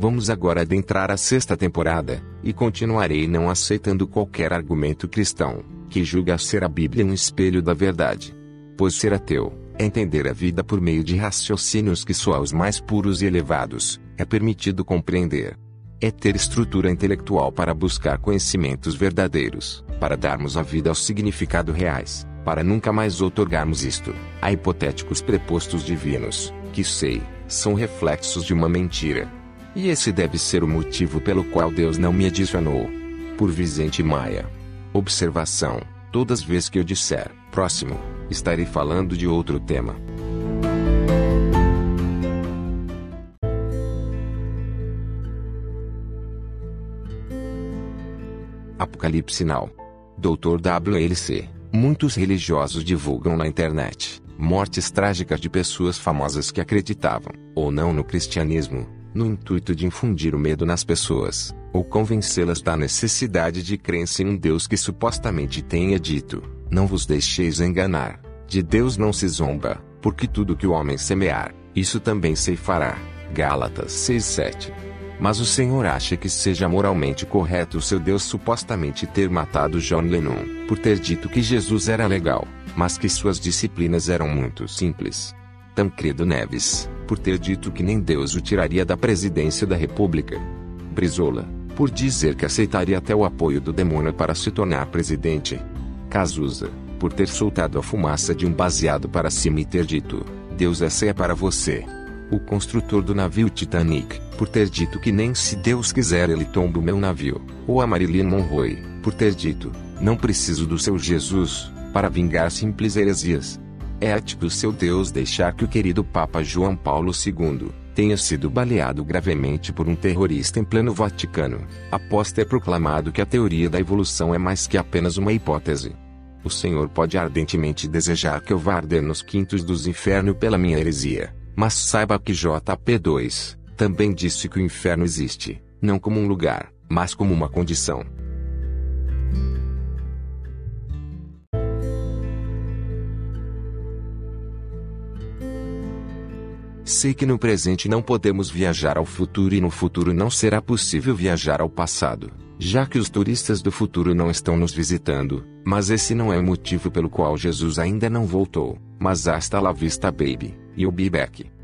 Vamos agora adentrar a sexta temporada, e continuarei não aceitando qualquer argumento cristão, que julga ser a Bíblia um espelho da verdade. Pois ser ateu, é entender a vida por meio de raciocínios que só aos mais puros e elevados, é permitido compreender. É ter estrutura intelectual para buscar conhecimentos verdadeiros, para darmos a vida aos significados reais, para nunca mais outorgarmos isto, a hipotéticos prepostos divinos, que sei, são reflexos de uma mentira, e esse deve ser o motivo pelo qual Deus não me adicionou. Por Vicente Maia. Observação: todas as vezes que eu disser próximo, estarei falando de outro tema. Apocalipse Now. Dr. WLC. Muitos religiosos divulgam na internet mortes trágicas de pessoas famosas que acreditavam, ou não, no cristianismo, no intuito de infundir o medo nas pessoas, ou convencê-las da necessidade de crença em um Deus que supostamente tenha dito: Não vos deixeis enganar. De Deus não se zomba, porque tudo que o homem semear, isso também se fará. Gálatas 6:7. Mas o Senhor acha que seja moralmente correto o seu Deus supostamente ter matado John Lennon, por ter dito que Jesus era legal, mas que suas disciplinas eram muito simples. Tancredo Neves, por ter dito que nem Deus o tiraria da presidência da República. Brizola, por dizer que aceitaria até o apoio do demônio para se tornar presidente. Cazuza, por ter soltado a fumaça de um baseado para cima e ter dito: Deus essa é para você. O construtor do navio Titanic, por ter dito que nem se Deus quiser ele tomba o meu navio. Ou a Marilyn Monroe, por ter dito: Não preciso do seu Jesus, para vingar simples heresias. É ético seu Deus deixar que o querido Papa João Paulo II tenha sido baleado gravemente por um terrorista em pleno Vaticano, após ter proclamado que a teoria da evolução é mais que apenas uma hipótese. O Senhor pode ardentemente desejar que eu vá arder nos quintos dos infernos pela minha heresia, mas saiba que JP2 também disse que o inferno existe, não como um lugar, mas como uma condição. Sei que no presente não podemos viajar ao futuro e no futuro não será possível viajar ao passado, já que os turistas do futuro não estão nos visitando, mas esse não é o motivo pelo qual Jesus ainda não voltou, mas hasta la vista baby, e o be back.